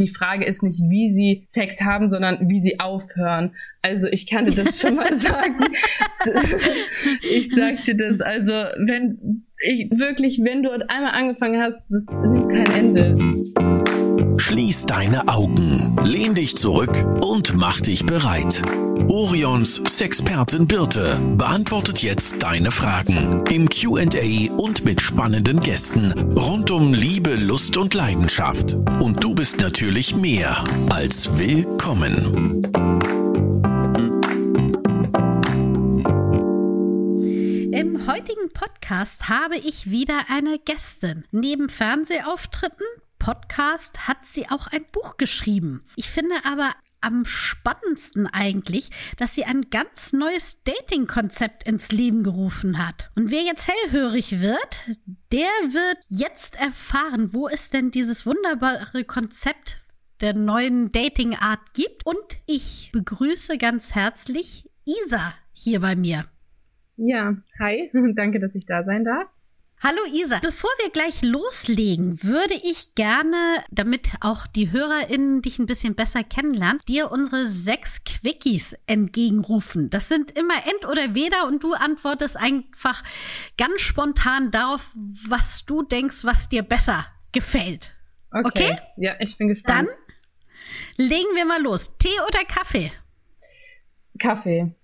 Die Frage ist nicht, wie sie Sex haben, sondern wie sie aufhören. Also ich kann dir das schon mal sagen. ich sag dir das. Also wenn ich wirklich, wenn du einmal angefangen hast, das nimmt kein Ende. Schließ deine Augen, lehn dich zurück und mach dich bereit. Orions Sexpertin Birte beantwortet jetzt deine Fragen im QA und mit spannenden Gästen rund um Liebe, Lust und Leidenschaft. Und du bist natürlich mehr als willkommen. Im heutigen Podcast habe ich wieder eine Gästin. Neben Fernsehauftritten Podcast hat sie auch ein Buch geschrieben. Ich finde aber am spannendsten eigentlich, dass sie ein ganz neues Dating-Konzept ins Leben gerufen hat. Und wer jetzt hellhörig wird, der wird jetzt erfahren, wo es denn dieses wunderbare Konzept der neuen Dating-Art gibt. Und ich begrüße ganz herzlich Isa hier bei mir. Ja, hi, danke, dass ich da sein darf. Hallo Isa, bevor wir gleich loslegen, würde ich gerne, damit auch die HörerInnen dich ein bisschen besser kennenlernen, dir unsere sechs Quickies entgegenrufen. Das sind immer End oder Weder und du antwortest einfach ganz spontan darauf, was du denkst, was dir besser gefällt. Okay? okay? Ja, ich bin gespannt. Dann legen wir mal los. Tee oder Kaffee? Kaffee.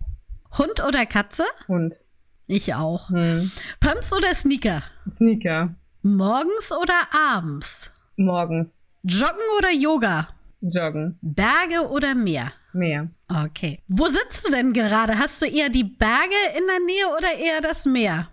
Hund oder Katze? Hund. Ich auch. Hm. Pumps oder Sneaker? Sneaker. Morgens oder abends? Morgens. Joggen oder Yoga? Joggen. Berge oder Meer? Meer. Okay. Wo sitzt du denn gerade? Hast du eher die Berge in der Nähe oder eher das Meer?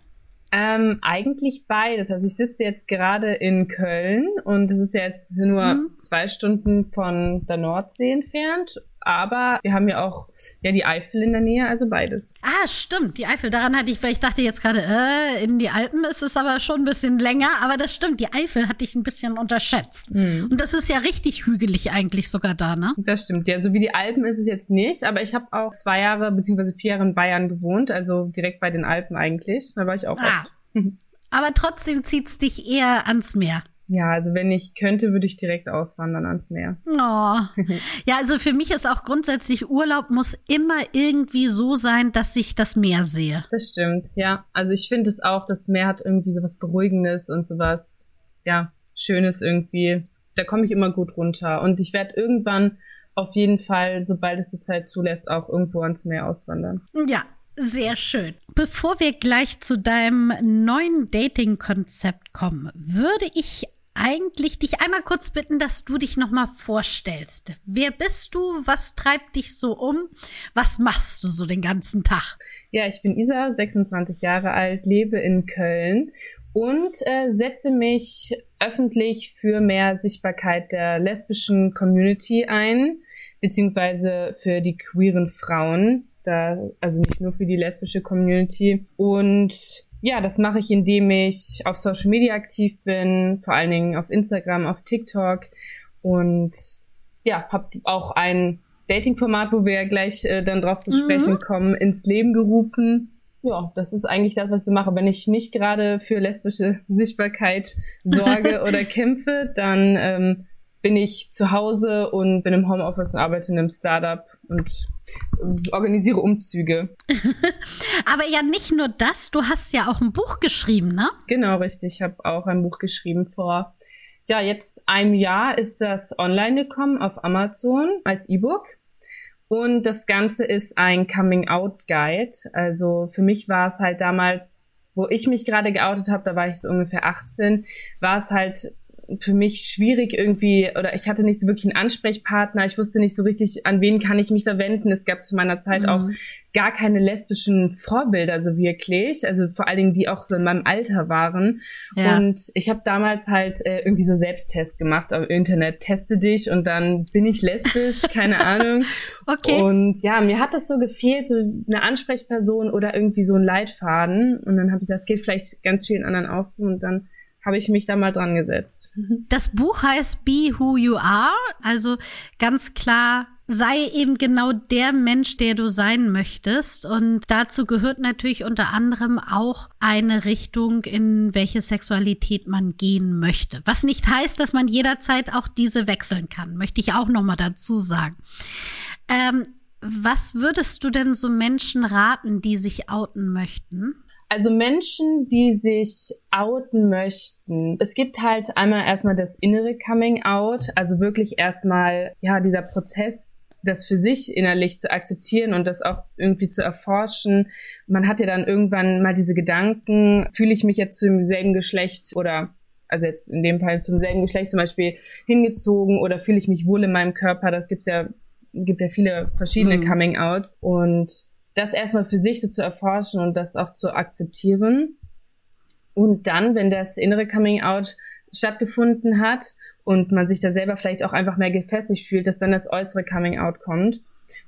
Ähm, eigentlich beides. Also ich sitze jetzt gerade in Köln und es ist jetzt nur hm. zwei Stunden von der Nordsee entfernt aber wir haben ja auch ja die Eifel in der Nähe, also beides. Ah, stimmt, die Eifel. Daran hatte ich, weil ich dachte jetzt gerade, äh, in die Alpen ist es aber schon ein bisschen länger, aber das stimmt, die Eifel hatte ich ein bisschen unterschätzt. Mhm. Und das ist ja richtig hügelig eigentlich sogar da, ne? Das stimmt, ja, so wie die Alpen ist es jetzt nicht, aber ich habe auch zwei Jahre beziehungsweise vier Jahre in Bayern gewohnt, also direkt bei den Alpen eigentlich. Da war ich auch ah. oft. aber trotzdem zieht's dich eher ans Meer. Ja, also wenn ich könnte, würde ich direkt auswandern ans Meer. Oh. Ja, also für mich ist auch grundsätzlich Urlaub muss immer irgendwie so sein, dass ich das Meer sehe. Das stimmt, ja. Also ich finde es auch, das Meer hat irgendwie so was Beruhigendes und sowas, ja, Schönes irgendwie. Da komme ich immer gut runter. Und ich werde irgendwann auf jeden Fall, sobald es die Zeit zulässt, auch irgendwo ans Meer auswandern. Ja, sehr schön. Bevor wir gleich zu deinem neuen Dating-Konzept kommen, würde ich eigentlich dich einmal kurz bitten, dass du dich nochmal vorstellst. Wer bist du? Was treibt dich so um? Was machst du so den ganzen Tag? Ja, ich bin Isa, 26 Jahre alt, lebe in Köln und äh, setze mich öffentlich für mehr Sichtbarkeit der lesbischen Community ein, beziehungsweise für die queeren Frauen da, also nicht nur für die lesbische Community. Und ja, das mache ich, indem ich auf Social Media aktiv bin, vor allen Dingen auf Instagram, auf TikTok und ja, habe auch ein Dating-Format, wo wir ja gleich äh, dann drauf zu mhm. sprechen kommen, ins Leben gerufen. Ja, das ist eigentlich das, was ich mache. Wenn ich nicht gerade für lesbische Sichtbarkeit sorge oder kämpfe, dann ähm, bin ich zu Hause und bin im Homeoffice und arbeite in einem Startup und äh, organisiere Umzüge. Aber ja, nicht nur das, du hast ja auch ein Buch geschrieben, ne? Genau, richtig. Ich habe auch ein Buch geschrieben vor, ja, jetzt einem Jahr ist das online gekommen auf Amazon als E-Book. Und das Ganze ist ein Coming-out-Guide. Also für mich war es halt damals, wo ich mich gerade geoutet habe, da war ich so ungefähr 18, war es halt für mich schwierig irgendwie oder ich hatte nicht so wirklich einen Ansprechpartner. Ich wusste nicht so richtig, an wen kann ich mich da wenden. Es gab zu meiner Zeit mhm. auch gar keine lesbischen Vorbilder so wirklich, also vor allen Dingen die auch so in meinem Alter waren. Ja. Und ich habe damals halt äh, irgendwie so Selbsttests gemacht auf Internet, teste dich und dann bin ich lesbisch, keine Ahnung. Okay. Und ja, mir hat das so gefehlt, so eine Ansprechperson oder irgendwie so ein Leitfaden. Und dann habe ich gesagt, es geht vielleicht ganz vielen anderen auch so und dann habe ich mich da mal dran gesetzt. Das Buch heißt Be Who You Are, also ganz klar sei eben genau der Mensch, der du sein möchtest. Und dazu gehört natürlich unter anderem auch eine Richtung, in welche Sexualität man gehen möchte. Was nicht heißt, dass man jederzeit auch diese wechseln kann, möchte ich auch nochmal dazu sagen. Ähm, was würdest du denn so Menschen raten, die sich outen möchten? Also Menschen, die sich outen möchten. Es gibt halt einmal erstmal das innere Coming Out, also wirklich erstmal, ja, dieser Prozess, das für sich innerlich zu akzeptieren und das auch irgendwie zu erforschen. Man hat ja dann irgendwann mal diese Gedanken, fühle ich mich jetzt zum selben Geschlecht oder also jetzt in dem Fall zum selben Geschlecht zum Beispiel hingezogen oder fühle ich mich wohl in meinem Körper? Das gibt's ja, gibt ja viele verschiedene mhm. Coming Outs und das erstmal für sich so zu erforschen und das auch zu akzeptieren. Und dann, wenn das innere Coming Out stattgefunden hat und man sich da selber vielleicht auch einfach mehr gefestigt fühlt, dass dann das äußere Coming Out kommt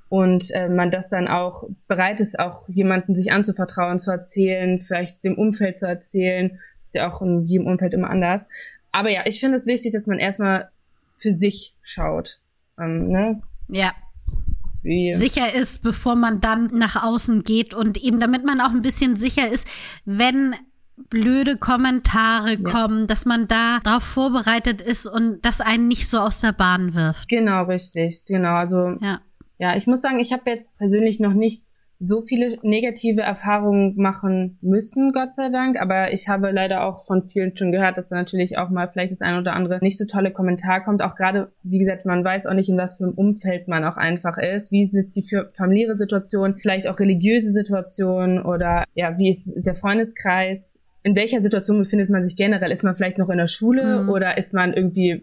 und äh, man das dann auch bereit ist, auch jemanden sich anzuvertrauen, zu erzählen, vielleicht dem Umfeld zu erzählen. Das ist ja auch in jedem Umfeld immer anders. Aber ja, ich finde es wichtig, dass man erstmal für sich schaut. Ähm, ne? Ja sicher ist, bevor man dann nach außen geht und eben damit man auch ein bisschen sicher ist, wenn blöde Kommentare ja. kommen, dass man da darauf vorbereitet ist und das einen nicht so aus der Bahn wirft. Genau, richtig, genau. Also ja, ja ich muss sagen, ich habe jetzt persönlich noch nicht so viele negative Erfahrungen machen müssen, Gott sei Dank. Aber ich habe leider auch von vielen schon gehört, dass da natürlich auch mal vielleicht das ein oder andere nicht so tolle Kommentar kommt. Auch gerade, wie gesagt, man weiß auch nicht, in was für einem Umfeld man auch einfach ist. Wie ist die familiäre Situation, vielleicht auch religiöse Situation oder ja, wie ist der Freundeskreis? in welcher Situation befindet man sich generell? Ist man vielleicht noch in der Schule mhm. oder ist man irgendwie,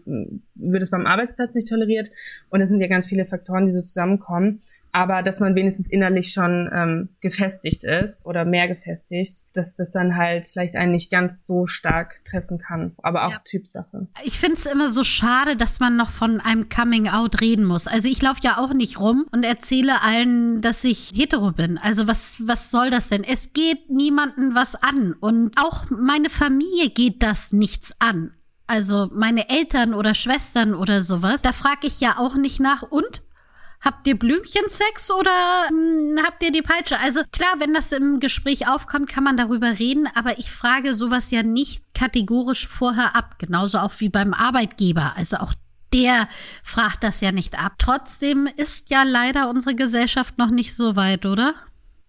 wird es beim Arbeitsplatz nicht toleriert? Und es sind ja ganz viele Faktoren, die so zusammenkommen aber dass man wenigstens innerlich schon ähm, gefestigt ist oder mehr gefestigt, dass das dann halt vielleicht einen nicht ganz so stark treffen kann, aber auch ja. Typsache. Ich finde es immer so schade, dass man noch von einem Coming Out reden muss. Also ich laufe ja auch nicht rum und erzähle allen, dass ich hetero bin. Also was was soll das denn? Es geht niemanden was an und auch meine Familie geht das nichts an. Also meine Eltern oder Schwestern oder sowas, da frage ich ja auch nicht nach und Habt ihr Blümchensex oder hm, habt ihr die Peitsche? Also klar, wenn das im Gespräch aufkommt, kann man darüber reden, aber ich frage sowas ja nicht kategorisch vorher ab, genauso auch wie beim Arbeitgeber. Also auch der fragt das ja nicht ab. Trotzdem ist ja leider unsere Gesellschaft noch nicht so weit, oder?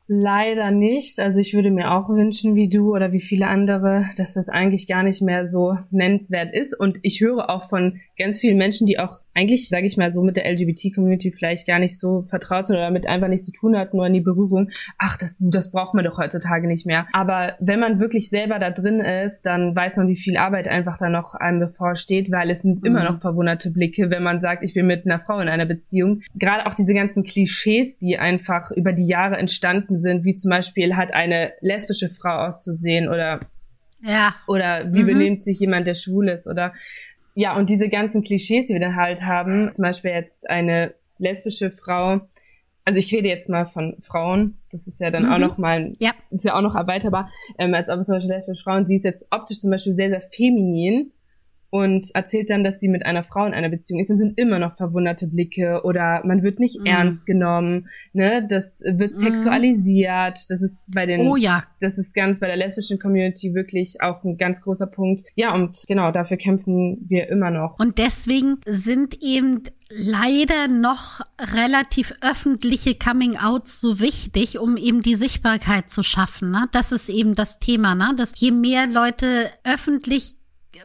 Leider nicht. Also ich würde mir auch wünschen, wie du oder wie viele andere, dass das eigentlich gar nicht mehr so nennenswert ist. Und ich höre auch von ganz vielen Menschen, die auch eigentlich, sage ich mal, so mit der LGBT-Community vielleicht gar nicht so vertraut sind oder damit einfach nichts zu tun hatten, nur in die Berührung. Ach, das, das braucht man doch heutzutage nicht mehr. Aber wenn man wirklich selber da drin ist, dann weiß man, wie viel Arbeit einfach da noch einem bevorsteht, weil es sind mhm. immer noch verwunderte Blicke, wenn man sagt, ich bin mit einer Frau in einer Beziehung. Gerade auch diese ganzen Klischees, die einfach über die Jahre entstanden sind, wie zum Beispiel hat eine lesbische Frau auszusehen oder ja. Oder wie mhm. benimmt sich jemand, der schwul ist? Oder ja, und diese ganzen Klischees, die wir dann halt haben, zum Beispiel jetzt eine lesbische Frau, also ich rede jetzt mal von Frauen, das ist ja dann mhm. auch noch mal, ja. ist ja auch noch erweiterbar, ähm, als ob zum Beispiel lesbische Frauen, sie ist jetzt optisch zum Beispiel sehr, sehr feminin und erzählt dann, dass sie mit einer Frau in einer Beziehung ist, dann sind immer noch verwunderte Blicke oder man wird nicht mm. ernst genommen, ne, das wird mhm. sexualisiert, das ist bei den, oh ja, das ist ganz bei der lesbischen Community wirklich auch ein ganz großer Punkt. Ja, und genau, dafür kämpfen wir immer noch. Und deswegen sind eben leider noch relativ öffentliche Coming-outs so wichtig, um eben die Sichtbarkeit zu schaffen. Ne? Das ist eben das Thema, ne? dass je mehr Leute öffentlich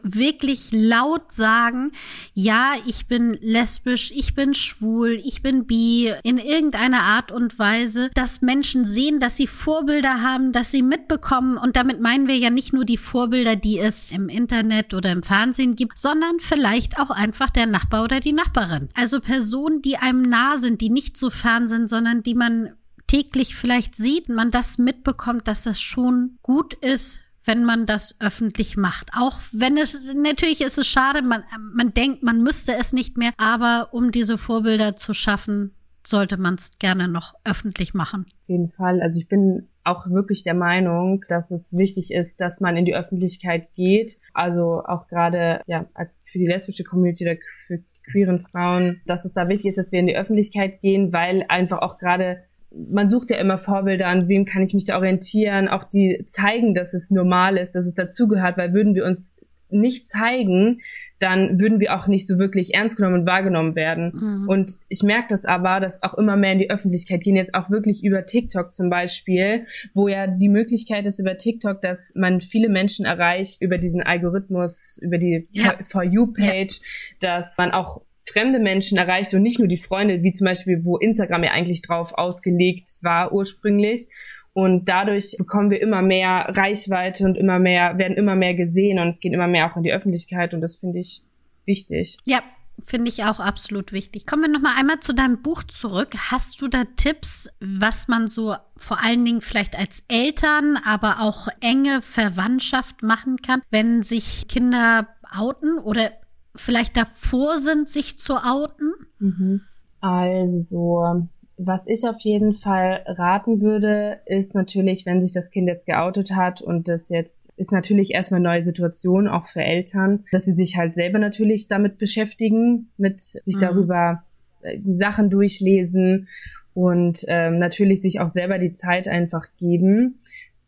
wirklich laut sagen, ja, ich bin lesbisch, ich bin schwul, ich bin bi, in irgendeiner Art und Weise, dass Menschen sehen, dass sie Vorbilder haben, dass sie mitbekommen. Und damit meinen wir ja nicht nur die Vorbilder, die es im Internet oder im Fernsehen gibt, sondern vielleicht auch einfach der Nachbar oder die Nachbarin. Also Personen, die einem nah sind, die nicht so fern sind, sondern die man täglich vielleicht sieht, man das mitbekommt, dass das schon gut ist, wenn man das öffentlich macht. Auch wenn es, natürlich ist es schade, man, man denkt, man müsste es nicht mehr, aber um diese Vorbilder zu schaffen, sollte man es gerne noch öffentlich machen. Auf jeden Fall. Also ich bin auch wirklich der Meinung, dass es wichtig ist, dass man in die Öffentlichkeit geht. Also auch gerade ja als für die lesbische Community oder für queeren Frauen, dass es da wichtig ist, dass wir in die Öffentlichkeit gehen, weil einfach auch gerade man sucht ja immer Vorbilder, an wem kann ich mich da orientieren, auch die zeigen, dass es normal ist, dass es dazugehört, weil würden wir uns nicht zeigen, dann würden wir auch nicht so wirklich ernst genommen und wahrgenommen werden. Mhm. Und ich merke das aber, dass auch immer mehr in die Öffentlichkeit gehen, jetzt auch wirklich über TikTok zum Beispiel, wo ja die Möglichkeit ist über TikTok, dass man viele Menschen erreicht über diesen Algorithmus, über die ja. For You-Page, ja. dass man auch fremde Menschen erreicht und nicht nur die Freunde, wie zum Beispiel, wo Instagram ja eigentlich drauf ausgelegt war ursprünglich. Und dadurch bekommen wir immer mehr Reichweite und immer mehr, werden immer mehr gesehen und es geht immer mehr auch in die Öffentlichkeit und das finde ich wichtig. Ja, finde ich auch absolut wichtig. Kommen wir noch mal einmal zu deinem Buch zurück. Hast du da Tipps, was man so vor allen Dingen vielleicht als Eltern, aber auch enge Verwandtschaft machen kann, wenn sich Kinder outen oder vielleicht davor sind, sich zu outen? Mhm. Also was ich auf jeden Fall raten würde, ist natürlich, wenn sich das Kind jetzt geoutet hat und das jetzt ist natürlich erstmal eine neue Situation, auch für Eltern, dass sie sich halt selber natürlich damit beschäftigen, mit sich mhm. darüber äh, Sachen durchlesen und ähm, natürlich sich auch selber die Zeit einfach geben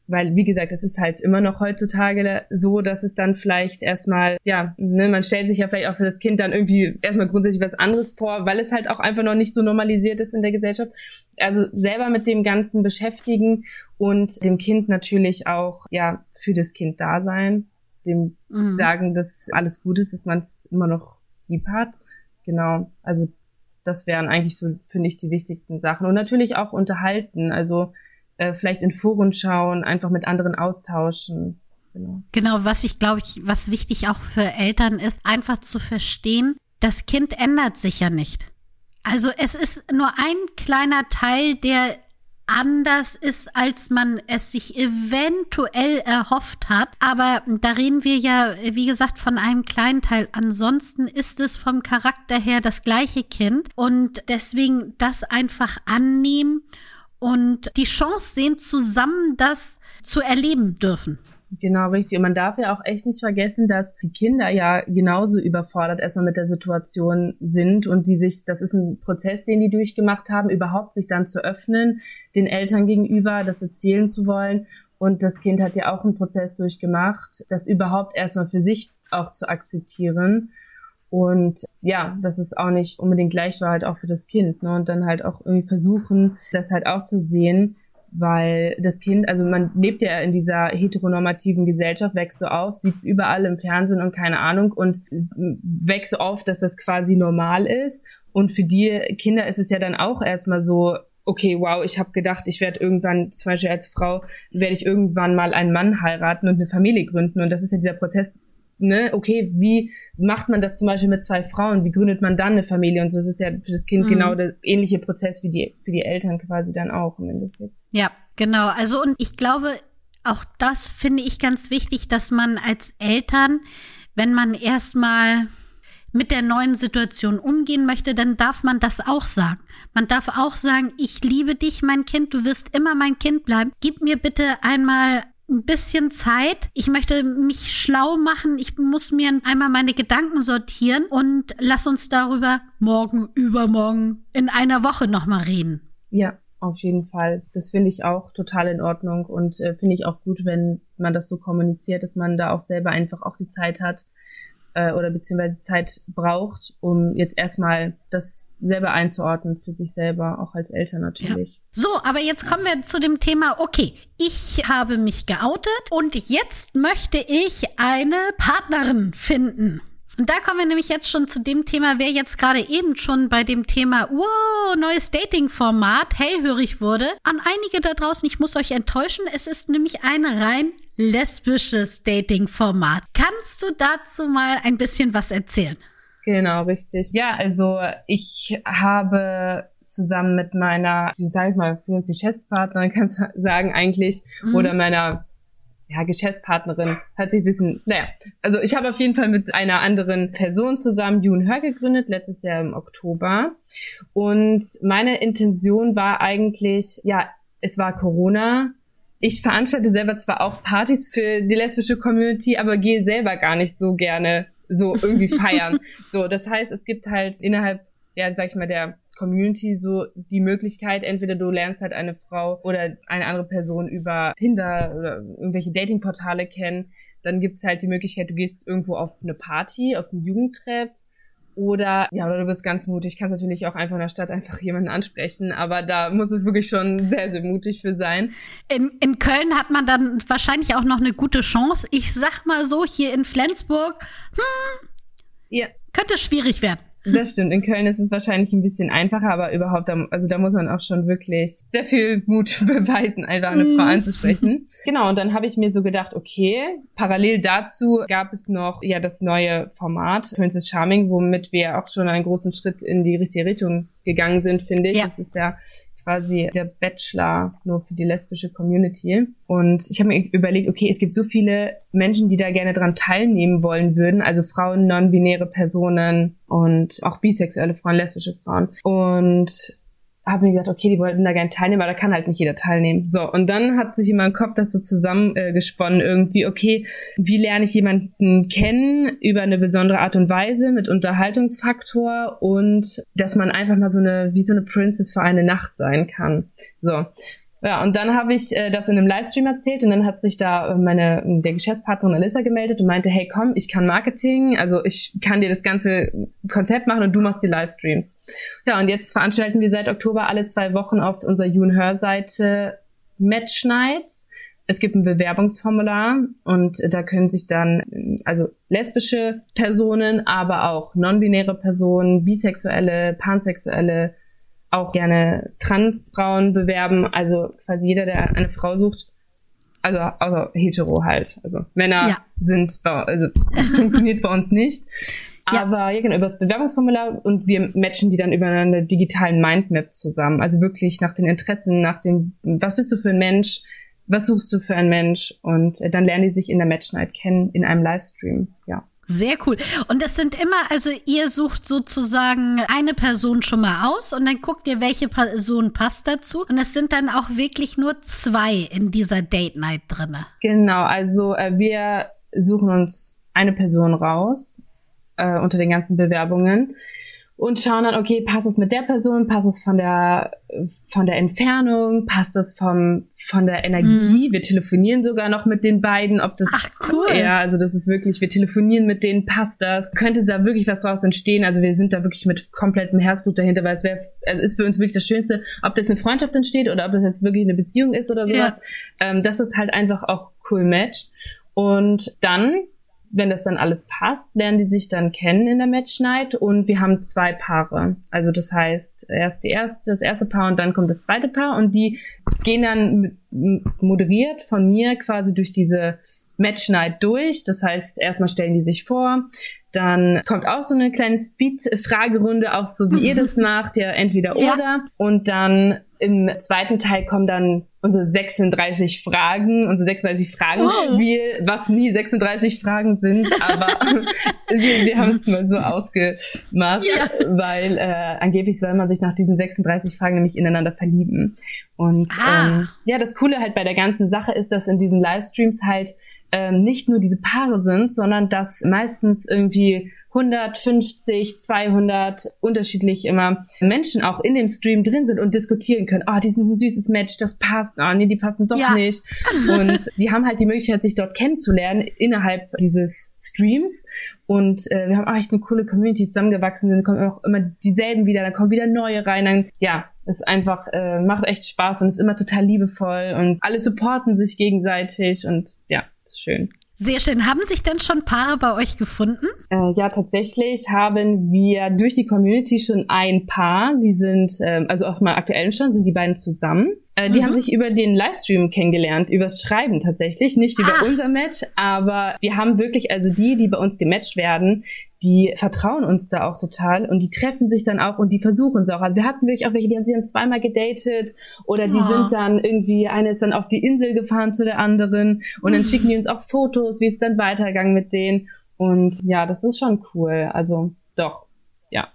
weil, wie gesagt, es ist halt immer noch heutzutage so, dass es dann vielleicht erstmal, ja, ne, man stellt sich ja vielleicht auch für das Kind dann irgendwie erstmal grundsätzlich was anderes vor, weil es halt auch einfach noch nicht so normalisiert ist in der Gesellschaft. Also selber mit dem Ganzen beschäftigen und dem Kind natürlich auch, ja, für das Kind da sein, dem mhm. sagen, dass alles gut ist, dass man es immer noch lieb hat. Genau. Also das wären eigentlich so, finde ich, die wichtigsten Sachen. Und natürlich auch unterhalten. Also äh, vielleicht in Foren schauen, einfach mit anderen austauschen. Genau. genau, was ich glaube ich, was wichtig auch für Eltern ist, einfach zu verstehen, das Kind ändert sich ja nicht. Also es ist nur ein kleiner Teil, der anders ist, als man es sich eventuell erhofft hat. Aber da reden wir ja, wie gesagt, von einem kleinen Teil. Ansonsten ist es vom Charakter her das gleiche Kind. Und deswegen das einfach annehmen und die Chance sehen, zusammen das zu erleben dürfen. Genau, richtig. Und man darf ja auch echt nicht vergessen, dass die Kinder ja genauso überfordert erstmal mit der Situation sind und die sich, das ist ein Prozess, den die durchgemacht haben, überhaupt sich dann zu öffnen, den Eltern gegenüber, das erzählen zu wollen. Und das Kind hat ja auch einen Prozess durchgemacht, das überhaupt erstmal für sich auch zu akzeptieren. Und ja, das ist auch nicht unbedingt leicht war halt auch für das Kind. Ne? Und dann halt auch irgendwie versuchen, das halt auch zu sehen, weil das Kind, also man lebt ja in dieser heteronormativen Gesellschaft, wächst so auf, sieht's überall im Fernsehen und keine Ahnung und wächst so auf, dass das quasi normal ist. Und für die Kinder ist es ja dann auch erstmal so, okay, wow, ich habe gedacht, ich werde irgendwann, zum Beispiel als Frau, werde ich irgendwann mal einen Mann heiraten und eine Familie gründen. Und das ist ja dieser Prozess, ne, okay, wie macht man das zum Beispiel mit zwei Frauen? Wie gründet man dann eine Familie? Und so ist es ja für das Kind mhm. genau der ähnliche Prozess wie die, für die Eltern quasi dann auch im Endeffekt. Ja, genau. Also, und ich glaube, auch das finde ich ganz wichtig, dass man als Eltern, wenn man erstmal mit der neuen Situation umgehen möchte, dann darf man das auch sagen. Man darf auch sagen, ich liebe dich, mein Kind, du wirst immer mein Kind bleiben. Gib mir bitte einmal ein bisschen Zeit. Ich möchte mich schlau machen. Ich muss mir einmal meine Gedanken sortieren und lass uns darüber morgen, übermorgen, in einer Woche nochmal reden. Ja, auf jeden Fall. Das finde ich auch total in Ordnung und äh, finde ich auch gut, wenn man das so kommuniziert, dass man da auch selber einfach auch die Zeit hat, äh, oder beziehungsweise Zeit braucht, um jetzt erstmal das selber einzuordnen für sich selber, auch als Eltern natürlich. Ja. So, aber jetzt kommen wir zu dem Thema, okay, ich habe mich geoutet und jetzt möchte ich eine Partnerin finden. Und da kommen wir nämlich jetzt schon zu dem Thema, wer jetzt gerade eben schon bei dem Thema, wow, neues Dating-Format hellhörig wurde. An einige da draußen, ich muss euch enttäuschen, es ist nämlich ein rein lesbisches Dating-Format. Kannst du dazu mal ein bisschen was erzählen? Genau, richtig. Ja, also ich habe zusammen mit meiner, wie sag ich mal, Geschäftspartnerin, kannst du sagen eigentlich, mhm. oder meiner ja, Geschäftspartnerin, hört sich ein bisschen, naja. Also ich habe auf jeden Fall mit einer anderen Person zusammen June Hör gegründet, letztes Jahr im Oktober. Und meine Intention war eigentlich, ja, es war Corona. Ich veranstalte selber zwar auch Partys für die lesbische Community, aber gehe selber gar nicht so gerne so irgendwie feiern. so, das heißt, es gibt halt innerhalb, ja, sag ich mal, der Community so die Möglichkeit, entweder du lernst halt eine Frau oder eine andere Person über Tinder oder irgendwelche Datingportale kennen, dann gibt's halt die Möglichkeit, du gehst irgendwo auf eine Party, auf einen Jugendtreff oder ja, oder du bist ganz mutig, kannst natürlich auch einfach in der Stadt einfach jemanden ansprechen, aber da muss es wirklich schon sehr, sehr mutig für sein. In, in Köln hat man dann wahrscheinlich auch noch eine gute Chance. Ich sag mal so, hier in Flensburg, hm, ja. könnte schwierig werden. Das stimmt. In Köln ist es wahrscheinlich ein bisschen einfacher, aber überhaupt, also da muss man auch schon wirklich sehr viel Mut beweisen, einfach eine Frau mhm. anzusprechen. Genau. Und dann habe ich mir so gedacht, okay, parallel dazu gab es noch ja das neue Format Princess Charming, womit wir auch schon einen großen Schritt in die richtige Richtung gegangen sind, finde ich. Ja. Das ist ja quasi der Bachelor nur für die lesbische Community. Und ich habe mir überlegt, okay, es gibt so viele Menschen, die da gerne dran teilnehmen wollen würden, also Frauen, non-binäre Personen und auch bisexuelle Frauen, lesbische Frauen. Und habe mir gedacht, okay, die wollten da gerne teilnehmen, aber da kann halt nicht jeder teilnehmen. So, und dann hat sich in meinem Kopf das so zusammengesponnen äh, irgendwie, okay, wie lerne ich jemanden kennen über eine besondere Art und Weise mit Unterhaltungsfaktor und dass man einfach mal so eine, wie so eine Princess für eine Nacht sein kann. So. Ja, und dann habe ich äh, das in einem Livestream erzählt und dann hat sich da meine der Geschäftspartnerin Alissa gemeldet und meinte, hey komm, ich kann Marketing, also ich kann dir das ganze Konzept machen und du machst die Livestreams. Ja, und jetzt veranstalten wir seit Oktober alle zwei Wochen auf unserer YounHer-Seite Match Nights. Es gibt ein Bewerbungsformular und da können sich dann also lesbische Personen, aber auch non-binäre Personen, bisexuelle, pansexuelle auch gerne Transfrauen bewerben. Also quasi jeder, der eine Frau sucht, also also hetero halt. Also Männer ja. sind also das funktioniert bei uns nicht. Aber ja. ja, genau, über das Bewerbungsformular und wir matchen die dann über eine digitalen Mindmap zusammen. Also wirklich nach den Interessen, nach dem, was bist du für ein Mensch, was suchst du für ein Mensch und äh, dann lernen die sich in der Match Night kennen in einem Livestream. Ja. Sehr cool. Und das sind immer, also ihr sucht sozusagen eine Person schon mal aus und dann guckt ihr, welche Person passt dazu. Und es sind dann auch wirklich nur zwei in dieser Date Night drinne. Genau, also äh, wir suchen uns eine Person raus äh, unter den ganzen Bewerbungen und schauen dann, okay, passt es mit der Person, passt es von der von der Entfernung, passt es vom von der Energie. Mhm. Wir telefonieren sogar noch mit den beiden, ob das Ach, cool. Ja, also das ist wirklich, wir telefonieren mit denen, passt das? Könnte da wirklich was draus entstehen? Also wir sind da wirklich mit komplettem Herzblut dahinter, weil es wäre also ist für uns wirklich das Schönste, ob das eine Freundschaft entsteht oder ob das jetzt wirklich eine Beziehung ist oder sowas. Ja. Ähm, das ist halt einfach auch cool Match. Und dann wenn das dann alles passt, lernen die sich dann kennen in der Match Night und wir haben zwei Paare. Also das heißt, erst die erste, das erste Paar und dann kommt das zweite Paar und die gehen dann moderiert von mir quasi durch diese Match Night durch. Das heißt, erstmal stellen die sich vor, dann kommt auch so eine kleine Speed-Fragerunde, auch so wie ihr das macht, ja entweder oder. Ja. Und dann im zweiten Teil kommen dann unsere 36 Fragen, unser 36 Fragen-Spiel, oh. was nie 36 Fragen sind, aber wir, wir haben es mal so ausgemacht, ja. weil äh, angeblich soll man sich nach diesen 36 Fragen nämlich ineinander verlieben. Und ah. ähm, ja, das Coole halt bei der ganzen Sache ist, dass in diesen Livestreams halt ähm, nicht nur diese Paare sind, sondern dass meistens irgendwie 150, 200 unterschiedlich immer Menschen auch in dem Stream drin sind und diskutieren können. Oh, die sind ein süßes Match, das passt. Oh, nee, die passen doch ja. nicht. Und die haben halt die Möglichkeit, sich dort kennenzulernen innerhalb dieses Streams. Und äh, wir haben auch echt eine coole Community zusammengewachsen. Dann kommen auch immer dieselben wieder, dann kommen wieder neue rein. Dann, ja, ist einfach, äh, macht echt Spaß und ist immer total liebevoll und alle supporten sich gegenseitig und ja, ist schön. Sehr schön. Haben sich denn schon Paare bei euch gefunden? Äh, ja, tatsächlich haben wir durch die Community schon ein Paar. Die sind, äh, also auf meinem aktuellen Stand sind die beiden zusammen. Äh, die mhm. haben sich über den Livestream kennengelernt, übers Schreiben tatsächlich, nicht über Ach. unser Match, aber wir haben wirklich, also die, die bei uns gematcht werden, die vertrauen uns da auch total und die treffen sich dann auch und die versuchen es auch. Also wir hatten wirklich auch welche, die haben sich dann zweimal gedatet oder die ja. sind dann irgendwie, eine ist dann auf die Insel gefahren zu der anderen und dann mhm. schicken die uns auch Fotos, wie es dann weitergegangen mit denen. Und ja, das ist schon cool. Also doch, ja,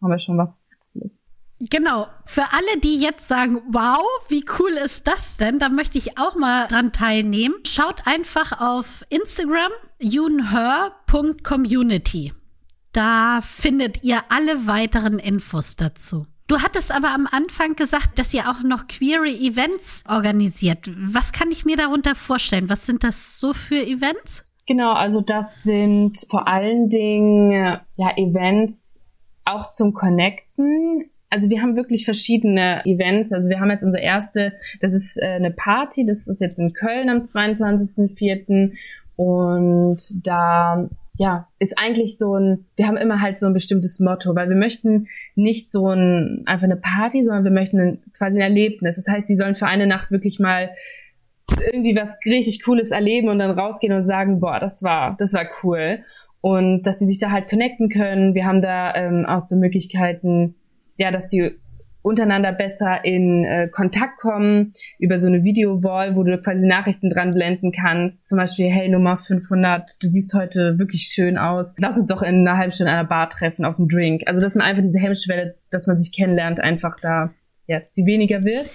haben wir schon was Cooles. Genau. Für alle, die jetzt sagen, wow, wie cool ist das denn? Da möchte ich auch mal dran teilnehmen. Schaut einfach auf Instagram younher.community. Da findet ihr alle weiteren Infos dazu. Du hattest aber am Anfang gesagt, dass ihr auch noch queere Events organisiert. Was kann ich mir darunter vorstellen? Was sind das so für Events? Genau, also das sind vor allen Dingen ja Events auch zum Connecten also wir haben wirklich verschiedene Events. Also wir haben jetzt unser erste, das ist äh, eine Party, das ist jetzt in Köln am 22.04. Und da ja, ist eigentlich so ein, wir haben immer halt so ein bestimmtes Motto, weil wir möchten nicht so ein, einfach eine Party, sondern wir möchten ein, quasi ein Erlebnis. Das heißt, sie sollen für eine Nacht wirklich mal irgendwie was richtig Cooles erleben und dann rausgehen und sagen, boah, das war, das war cool. Und dass sie sich da halt connecten können. Wir haben da ähm, auch so Möglichkeiten, ja, dass die untereinander besser in äh, Kontakt kommen über so eine Video-Wall, wo du quasi Nachrichten dran blenden kannst. Zum Beispiel, hey Nummer 500, du siehst heute wirklich schön aus. Lass uns doch in einer halben Stunde in einer Bar treffen auf einen Drink. Also, dass man einfach diese Hemmschwelle, dass man sich kennenlernt, einfach da jetzt die weniger wird.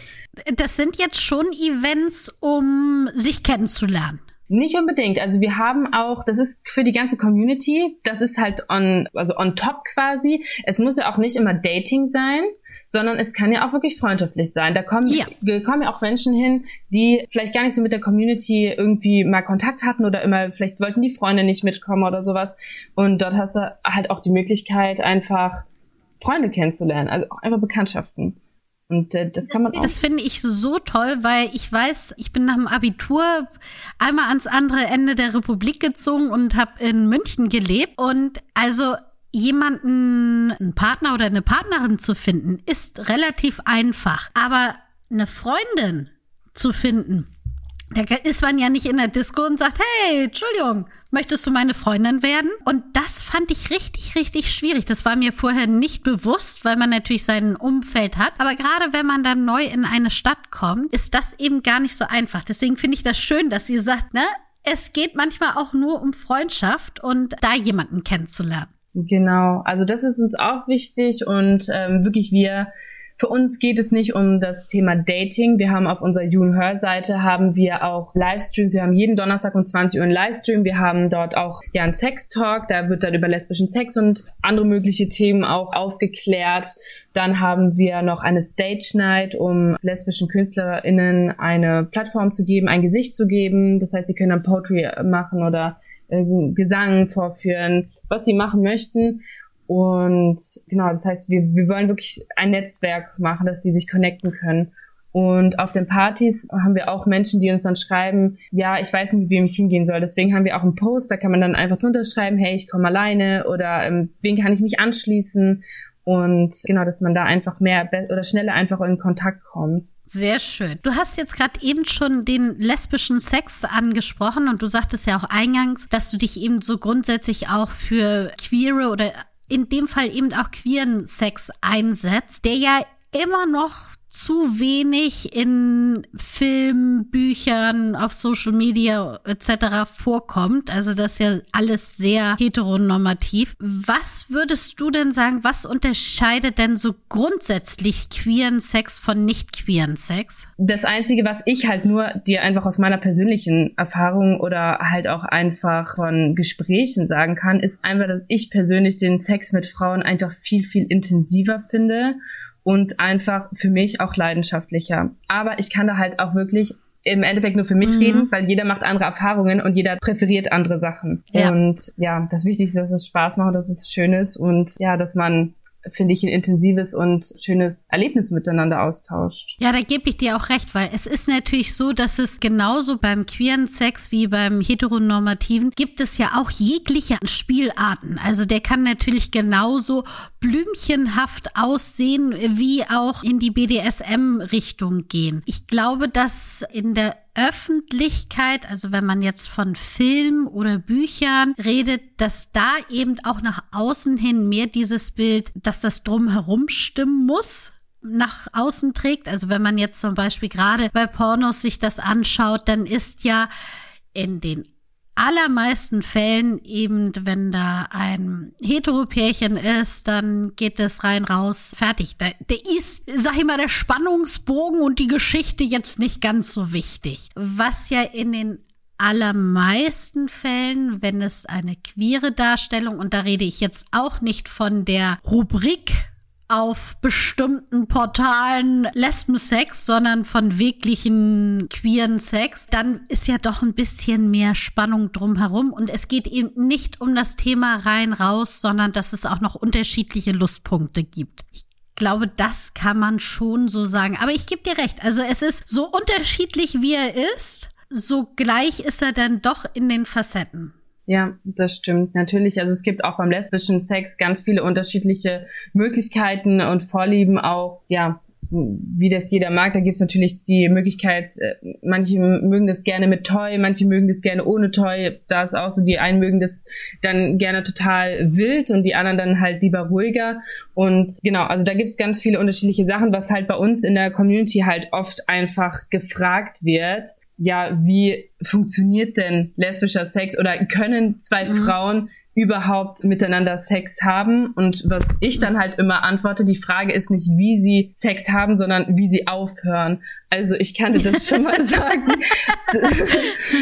Das sind jetzt schon Events, um sich kennenzulernen. Nicht unbedingt. Also wir haben auch, das ist für die ganze Community, das ist halt on, also on top quasi. Es muss ja auch nicht immer Dating sein, sondern es kann ja auch wirklich freundschaftlich sein. Da kommen, ja. kommen ja auch Menschen hin, die vielleicht gar nicht so mit der Community irgendwie mal Kontakt hatten oder immer, vielleicht wollten die Freunde nicht mitkommen oder sowas. Und dort hast du halt auch die Möglichkeit, einfach Freunde kennenzulernen, also auch einfach Bekanntschaften. Und äh, das kann man auch. Das finde ich so toll, weil ich weiß, ich bin nach dem Abitur einmal ans andere Ende der Republik gezogen und habe in München gelebt. Und also jemanden, einen Partner oder eine Partnerin zu finden, ist relativ einfach. Aber eine Freundin zu finden, da ist man ja nicht in der Disco und sagt, hey, Entschuldigung, möchtest du meine Freundin werden? Und das fand ich richtig, richtig schwierig. Das war mir vorher nicht bewusst, weil man natürlich sein Umfeld hat. Aber gerade wenn man dann neu in eine Stadt kommt, ist das eben gar nicht so einfach. Deswegen finde ich das schön, dass sie sagt, ne, es geht manchmal auch nur um Freundschaft und da jemanden kennenzulernen. Genau, also das ist uns auch wichtig und ähm, wirklich wir für uns geht es nicht um das Thema Dating. Wir haben auf unserer You and Her Seite haben wir auch Livestreams. Wir haben jeden Donnerstag um 20 Uhr einen Livestream. Wir haben dort auch ja einen Sex Talk. Da wird dann über lesbischen Sex und andere mögliche Themen auch aufgeklärt. Dann haben wir noch eine Stage Night, um lesbischen KünstlerInnen eine Plattform zu geben, ein Gesicht zu geben. Das heißt, sie können dann Poetry machen oder äh, Gesang vorführen, was sie machen möchten. Und genau, das heißt, wir, wir wollen wirklich ein Netzwerk machen, dass sie sich connecten können. Und auf den Partys haben wir auch Menschen, die uns dann schreiben, ja, ich weiß nicht, mit wem ich hingehen soll. Deswegen haben wir auch einen Post, da kann man dann einfach drunter schreiben, hey, ich komme alleine oder ähm, wen kann ich mich anschließen? Und genau, dass man da einfach mehr oder schneller einfach in Kontakt kommt. Sehr schön. Du hast jetzt gerade eben schon den lesbischen Sex angesprochen und du sagtest ja auch eingangs, dass du dich eben so grundsätzlich auch für queere oder in dem Fall eben auch queeren Sex einsetzt, der ja immer noch zu wenig in Filmen, Büchern, auf Social Media etc. vorkommt. Also das ist ja alles sehr heteronormativ. Was würdest du denn sagen, was unterscheidet denn so grundsätzlich queeren Sex von nicht queeren Sex? Das Einzige, was ich halt nur dir einfach aus meiner persönlichen Erfahrung oder halt auch einfach von Gesprächen sagen kann, ist einfach, dass ich persönlich den Sex mit Frauen einfach viel, viel intensiver finde und einfach für mich auch leidenschaftlicher. Aber ich kann da halt auch wirklich im Endeffekt nur für mich mhm. reden, weil jeder macht andere Erfahrungen und jeder präferiert andere Sachen. Ja. Und ja, das Wichtigste ist, dass es Spaß macht, dass es schön ist und ja, dass man finde ich, ein intensives und schönes Erlebnis miteinander austauscht. Ja, da gebe ich dir auch recht, weil es ist natürlich so, dass es genauso beim queeren Sex wie beim heteronormativen gibt es ja auch jegliche Spielarten. Also der kann natürlich genauso blümchenhaft aussehen, wie auch in die BDSM-Richtung gehen. Ich glaube, dass in der Öffentlichkeit, also wenn man jetzt von Film oder Büchern redet, dass da eben auch nach außen hin mehr dieses Bild, dass das drumherum stimmen muss, nach außen trägt. Also wenn man jetzt zum Beispiel gerade bei Pornos sich das anschaut, dann ist ja in den allermeisten Fällen eben, wenn da ein Heteropärchen ist, dann geht es rein raus, fertig. Da, der ist, sag ich mal, der Spannungsbogen und die Geschichte jetzt nicht ganz so wichtig. Was ja in den allermeisten Fällen, wenn es eine queere Darstellung, und da rede ich jetzt auch nicht von der Rubrik auf bestimmten Portalen Lesbensex, sondern von wirklichen queeren Sex, dann ist ja doch ein bisschen mehr Spannung drumherum und es geht eben nicht um das Thema rein raus, sondern dass es auch noch unterschiedliche Lustpunkte gibt. Ich glaube, das kann man schon so sagen. Aber ich gebe dir recht. Also es ist so unterschiedlich, wie er ist, so gleich ist er dann doch in den Facetten. Ja, das stimmt. Natürlich, also es gibt auch beim lesbischen Sex ganz viele unterschiedliche Möglichkeiten und Vorlieben auch, ja, wie das jeder mag. Da gibt's natürlich die Möglichkeit, äh, manche mögen das gerne mit Toy, manche mögen das gerne ohne Toy. Da ist auch so, die einen mögen das dann gerne total wild und die anderen dann halt lieber ruhiger. Und genau, also da gibt's ganz viele unterschiedliche Sachen, was halt bei uns in der Community halt oft einfach gefragt wird ja, wie funktioniert denn lesbischer Sex oder können zwei mhm. Frauen überhaupt miteinander Sex haben. Und was ich dann halt immer antworte, die Frage ist nicht, wie sie Sex haben, sondern wie sie aufhören. Also ich kann dir das schon mal sagen.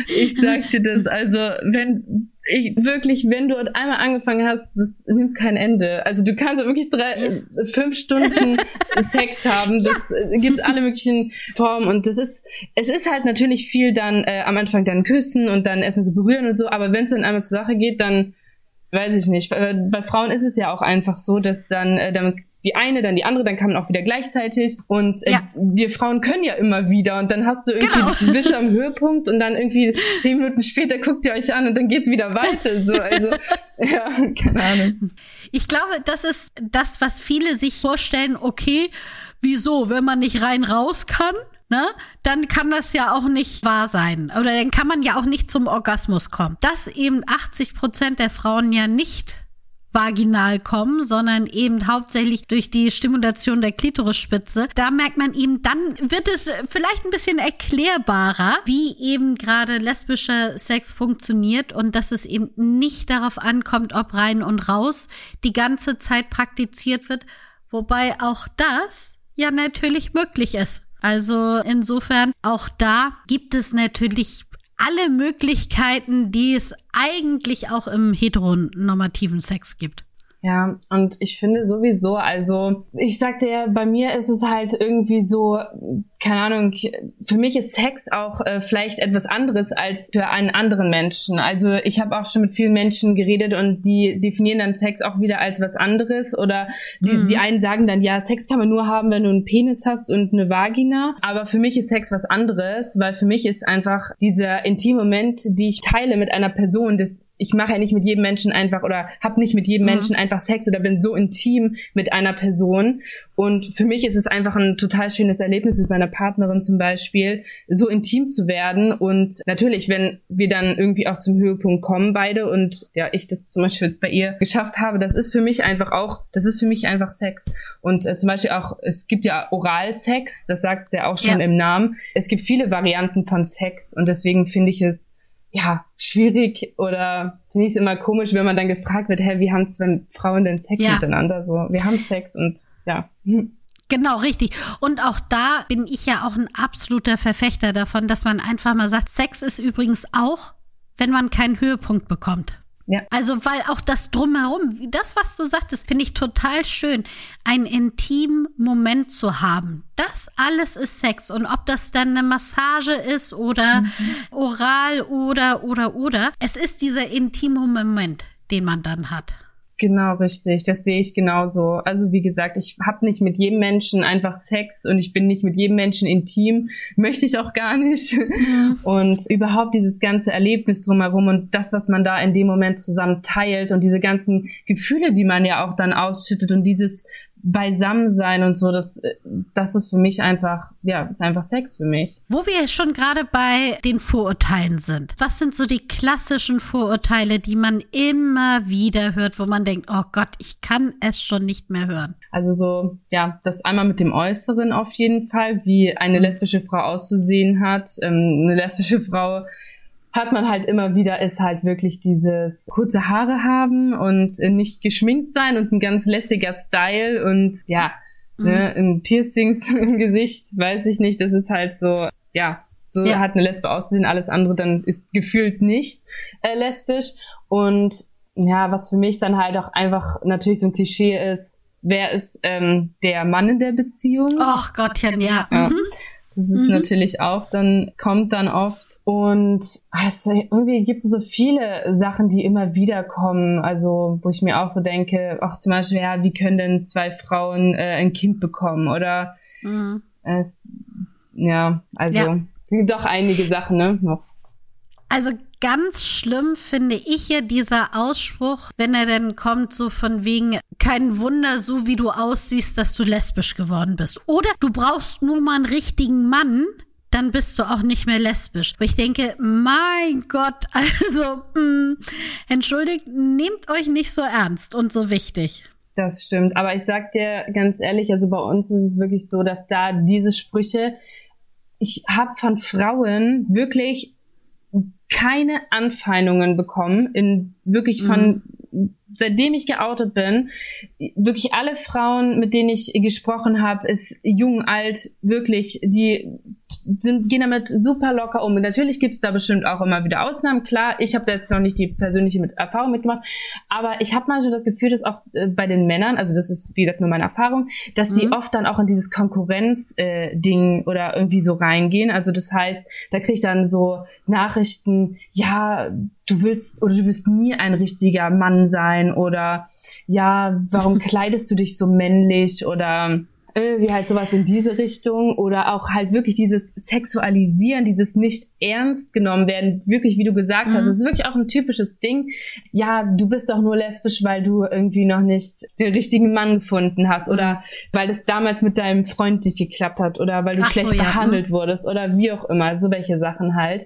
ich sag dir das. Also wenn ich wirklich, wenn du einmal angefangen hast, das nimmt kein Ende. Also du kannst wirklich drei, fünf Stunden Sex haben. Das ja. gibt's alle möglichen Formen und das ist, es ist halt natürlich viel dann äh, am Anfang dann küssen und dann essen zu berühren und so. Aber wenn es dann einmal zur Sache geht, dann weiß ich nicht. Bei Frauen ist es ja auch einfach so, dass dann, äh, dann die eine, dann die andere, dann kann man auch wieder gleichzeitig. Und äh, ja. wir Frauen können ja immer wieder. Und dann hast du irgendwie, genau. du bist am Höhepunkt und dann irgendwie zehn Minuten später guckt ihr euch an und dann geht's wieder weiter. So, also, ja, keine Ahnung. Ich glaube, das ist das, was viele sich vorstellen, okay, wieso, wenn man nicht rein raus kann? ne, dann kann das ja auch nicht wahr sein. Oder dann kann man ja auch nicht zum Orgasmus kommen. Dass eben 80 Prozent der Frauen ja nicht vaginal kommen, sondern eben hauptsächlich durch die Stimulation der Klitorisspitze. Da merkt man eben, dann wird es vielleicht ein bisschen erklärbarer, wie eben gerade lesbischer Sex funktioniert und dass es eben nicht darauf ankommt, ob rein und raus die ganze Zeit praktiziert wird, wobei auch das ja natürlich möglich ist. Also insofern, auch da gibt es natürlich alle Möglichkeiten, die es eigentlich auch im heteronormativen Sex gibt. Ja, und ich finde sowieso, also ich sagte ja, bei mir ist es halt irgendwie so, keine Ahnung, für mich ist Sex auch äh, vielleicht etwas anderes als für einen anderen Menschen. Also ich habe auch schon mit vielen Menschen geredet und die definieren dann Sex auch wieder als was anderes oder die, mhm. die einen sagen dann, ja, Sex kann man nur haben, wenn du einen Penis hast und eine Vagina. Aber für mich ist Sex was anderes, weil für mich ist einfach dieser intime Moment, die ich teile mit einer Person, das ich mache ja nicht mit jedem Menschen einfach oder habe nicht mit jedem mhm. Menschen einfach Sex oder bin so intim mit einer Person. Und für mich ist es einfach ein total schönes Erlebnis mit meiner Partnerin zum Beispiel, so intim zu werden. Und natürlich, wenn wir dann irgendwie auch zum Höhepunkt kommen, beide, und ja, ich das zum Beispiel jetzt bei ihr geschafft habe, das ist für mich einfach auch, das ist für mich einfach Sex. Und äh, zum Beispiel auch, es gibt ja Oralsex, das sagt ja auch schon ja. im Namen. Es gibt viele Varianten von Sex und deswegen finde ich es ja, schwierig oder finde ich es immer komisch, wenn man dann gefragt wird, hä, wie haben zwei Frauen denn Sex ja. miteinander? So, wir haben Sex und ja. Genau, richtig. Und auch da bin ich ja auch ein absoluter Verfechter davon, dass man einfach mal sagt, Sex ist übrigens auch, wenn man keinen Höhepunkt bekommt. Ja. Also, weil auch das drumherum, das, was du sagtest, finde ich total schön, einen intimen Moment zu haben. Das alles ist Sex. Und ob das dann eine Massage ist oder mhm. oral oder, oder, oder, es ist dieser intime Moment, den man dann hat. Genau, richtig. Das sehe ich genauso. Also wie gesagt, ich habe nicht mit jedem Menschen einfach Sex und ich bin nicht mit jedem Menschen intim. Möchte ich auch gar nicht. Und überhaupt dieses ganze Erlebnis drumherum und das, was man da in dem Moment zusammen teilt und diese ganzen Gefühle, die man ja auch dann ausschüttet und dieses beisammen sein und so, das, das ist für mich einfach, ja, ist einfach Sex für mich. Wo wir schon gerade bei den Vorurteilen sind. Was sind so die klassischen Vorurteile, die man immer wieder hört, wo man denkt, oh Gott, ich kann es schon nicht mehr hören? Also so, ja, das einmal mit dem Äußeren auf jeden Fall, wie eine lesbische Frau auszusehen hat. Ähm, eine lesbische Frau hat man halt immer wieder, ist halt wirklich dieses kurze Haare haben und nicht geschminkt sein und ein ganz lässiger Style und ja, mhm. ne, ein Piercings im Gesicht, weiß ich nicht, das ist halt so, ja, so ja. hat eine Lesbe auszusehen, alles andere dann ist gefühlt nicht äh, lesbisch und ja, was für mich dann halt auch einfach natürlich so ein Klischee ist, wer ist ähm, der Mann in der Beziehung? Ach Gottchen, ja. ja. Mhm. Das ist mhm. natürlich auch dann, kommt dann oft. Und also, irgendwie gibt es so viele Sachen, die immer wieder kommen. Also, wo ich mir auch so denke, auch zum Beispiel, ja, wie können denn zwei Frauen äh, ein Kind bekommen? Oder mhm. es, ja, also ja. sind doch einige Sachen, ne? Noch. Also ganz schlimm finde ich ja dieser Ausspruch, wenn er dann kommt, so von wegen, kein Wunder, so wie du aussiehst, dass du lesbisch geworden bist. Oder du brauchst nur mal einen richtigen Mann, dann bist du auch nicht mehr lesbisch. Wo ich denke, mein Gott, also, mh, mm, entschuldigt, nehmt euch nicht so ernst und so wichtig. Das stimmt. Aber ich sag dir ganz ehrlich, also bei uns ist es wirklich so, dass da diese Sprüche, ich habe von Frauen wirklich keine Anfeindungen bekommen, in wirklich von mhm. Seitdem ich geoutet bin, wirklich alle Frauen, mit denen ich gesprochen habe, ist jung, alt, wirklich, die sind, gehen damit super locker um. Und natürlich gibt's da bestimmt auch immer wieder Ausnahmen. Klar, ich habe da jetzt noch nicht die persönliche mit Erfahrung mitgemacht, aber ich habe manchmal das Gefühl, dass auch äh, bei den Männern, also das ist wie gesagt nur meine Erfahrung, dass mhm. die oft dann auch in dieses Konkurrenz-Ding äh, oder irgendwie so reingehen. Also das heißt, da krieg ich dann so Nachrichten, ja, du willst oder du wirst nie ein richtiger Mann sein oder ja, warum kleidest du dich so männlich oder irgendwie halt sowas in diese Richtung oder auch halt wirklich dieses Sexualisieren, dieses nicht ernst genommen werden, wirklich wie du gesagt mhm. hast, das ist wirklich auch ein typisches Ding. Ja, du bist doch nur lesbisch, weil du irgendwie noch nicht den richtigen Mann gefunden hast oder mhm. weil es damals mit deinem Freund nicht geklappt hat oder weil du Ach schlecht so, ja. behandelt mhm. wurdest oder wie auch immer, so welche Sachen halt.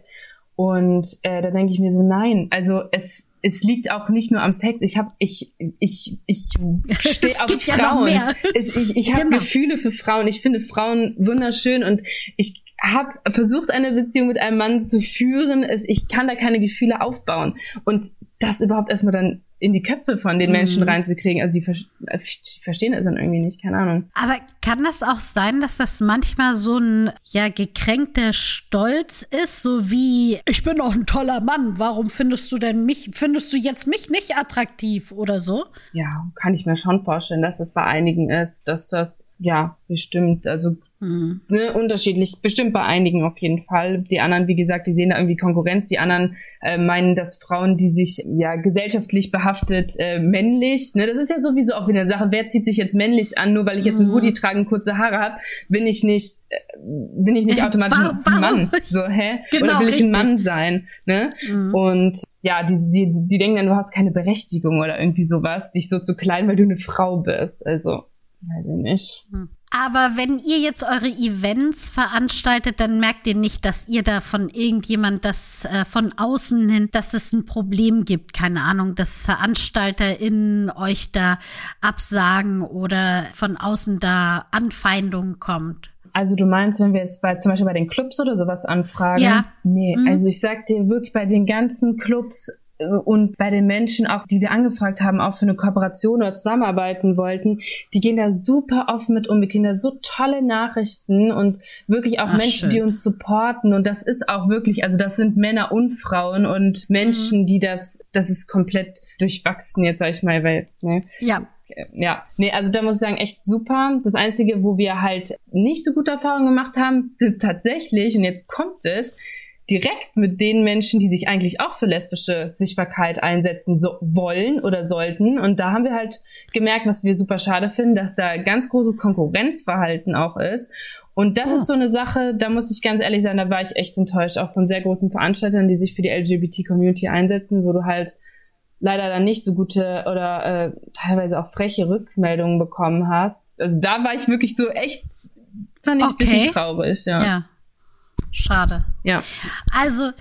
Und äh, da denke ich mir so, nein, also es es liegt auch nicht nur am Sex. Ich habe ich ich ich stehe auf Frauen. Ja es, ich ich habe genau. Gefühle für Frauen. Ich finde Frauen wunderschön und ich habe versucht eine Beziehung mit einem Mann zu führen. Es, ich kann da keine Gefühle aufbauen und das überhaupt erstmal dann in die Köpfe von den Menschen mhm. reinzukriegen. Also sie, ver sie verstehen das dann irgendwie nicht, keine Ahnung. Aber kann das auch sein, dass das manchmal so ein ja gekränkter Stolz ist, so wie ich bin doch ein toller Mann, warum findest du denn mich, findest du jetzt mich nicht attraktiv oder so? Ja, kann ich mir schon vorstellen, dass das bei einigen ist, dass das ja bestimmt, also Mhm. Ne, unterschiedlich, bestimmt bei einigen auf jeden Fall. Die anderen, wie gesagt, die sehen da irgendwie Konkurrenz. Die anderen äh, meinen, dass Frauen, die sich ja gesellschaftlich behaftet äh, männlich, ne, das ist ja sowieso auch wieder eine Sache, wer zieht sich jetzt männlich an, nur weil ich jetzt mhm. einen Hoodie trage und kurze Haare habe, bin ich nicht, äh, bin ich nicht äh, automatisch warum, ein Mann. So, hä? Genau, Oder will ich ein Mann sein? Ne? Mhm. Und ja, die, die, die denken dann, du hast keine Berechtigung oder irgendwie sowas, dich so zu klein, weil du eine Frau bist. Also, weiß ich nicht. Aber wenn ihr jetzt eure Events veranstaltet, dann merkt ihr nicht, dass ihr da von irgendjemand das äh, von außen hin, dass es ein Problem gibt. Keine Ahnung, dass VeranstalterInnen euch da absagen oder von außen da Anfeindungen kommt. Also du meinst, wenn wir jetzt bei zum Beispiel bei den Clubs oder sowas anfragen? Ja. Nee, mhm. also ich sag dir wirklich bei den ganzen Clubs und bei den Menschen auch, die wir angefragt haben, auch für eine Kooperation oder zusammenarbeiten wollten, die gehen da super offen mit um. Wir kriegen da so tolle Nachrichten und wirklich auch Ach, Menschen, schön. die uns supporten. Und das ist auch wirklich, also das sind Männer und Frauen und Menschen, mhm. die das, das ist komplett durchwachsen jetzt, sag ich mal, weil, ne? Ja. Ja, nee, also da muss ich sagen, echt super. Das Einzige, wo wir halt nicht so gute Erfahrungen gemacht haben, sind tatsächlich, und jetzt kommt es, direkt mit den Menschen, die sich eigentlich auch für lesbische Sichtbarkeit einsetzen so wollen oder sollten. Und da haben wir halt gemerkt, was wir super schade finden, dass da ganz großes Konkurrenzverhalten auch ist. Und das oh. ist so eine Sache, da muss ich ganz ehrlich sein, da war ich echt enttäuscht, auch von sehr großen Veranstaltern, die sich für die LGBT-Community einsetzen, wo du halt leider dann nicht so gute oder äh, teilweise auch freche Rückmeldungen bekommen hast. Also da war ich wirklich so echt, fand ich okay. ein bisschen traurig, ja. Ja. Schade. Ja. Also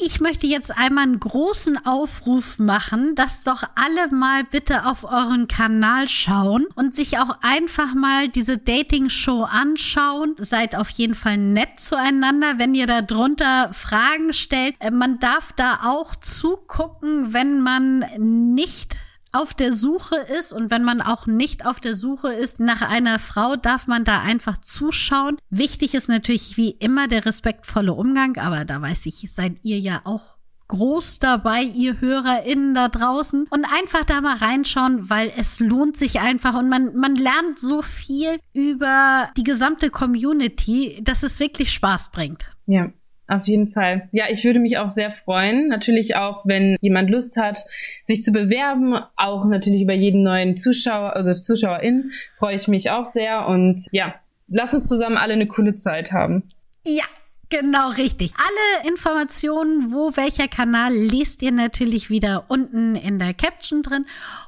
ich möchte jetzt einmal einen großen Aufruf machen, dass doch alle mal bitte auf euren Kanal schauen und sich auch einfach mal diese Dating-Show anschauen. Seid auf jeden Fall nett zueinander, wenn ihr da drunter Fragen stellt. Äh, man darf da auch zugucken, wenn man nicht auf der Suche ist und wenn man auch nicht auf der Suche ist nach einer Frau, darf man da einfach zuschauen. Wichtig ist natürlich wie immer der respektvolle Umgang, aber da weiß ich, seid ihr ja auch groß dabei, ihr HörerInnen da draußen und einfach da mal reinschauen, weil es lohnt sich einfach und man, man lernt so viel über die gesamte Community, dass es wirklich Spaß bringt. Ja, auf jeden Fall. Ja, ich würde mich auch sehr freuen. Natürlich auch, wenn jemand Lust hat, sich zu bewerben. Auch natürlich über jeden neuen Zuschauer, also Zuschauerin freue ich mich auch sehr. Und ja, lass uns zusammen alle eine coole Zeit haben. Ja, Genau, richtig. Alle Informationen, wo welcher Kanal, lest ihr natürlich wieder unten in der Caption drin.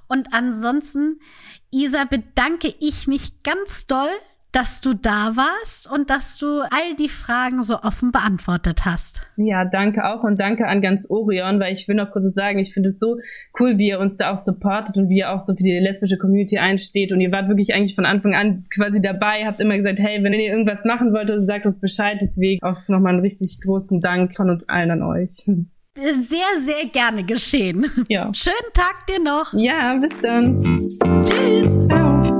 Und ansonsten, Isa, bedanke ich mich ganz doll dass du da warst und dass du all die Fragen so offen beantwortet hast. Ja, danke auch und danke an ganz Orion, weil ich will noch kurz sagen, ich finde es so cool, wie ihr uns da auch supportet und wie ihr auch so für die lesbische Community einsteht und ihr wart wirklich eigentlich von Anfang an quasi dabei, habt immer gesagt, hey, wenn ihr irgendwas machen wollt, sagt uns Bescheid, deswegen auch nochmal einen richtig großen Dank von uns allen an euch. Sehr, sehr gerne geschehen. Ja. Schönen Tag dir noch. Ja, bis dann. Tschüss. Ciao.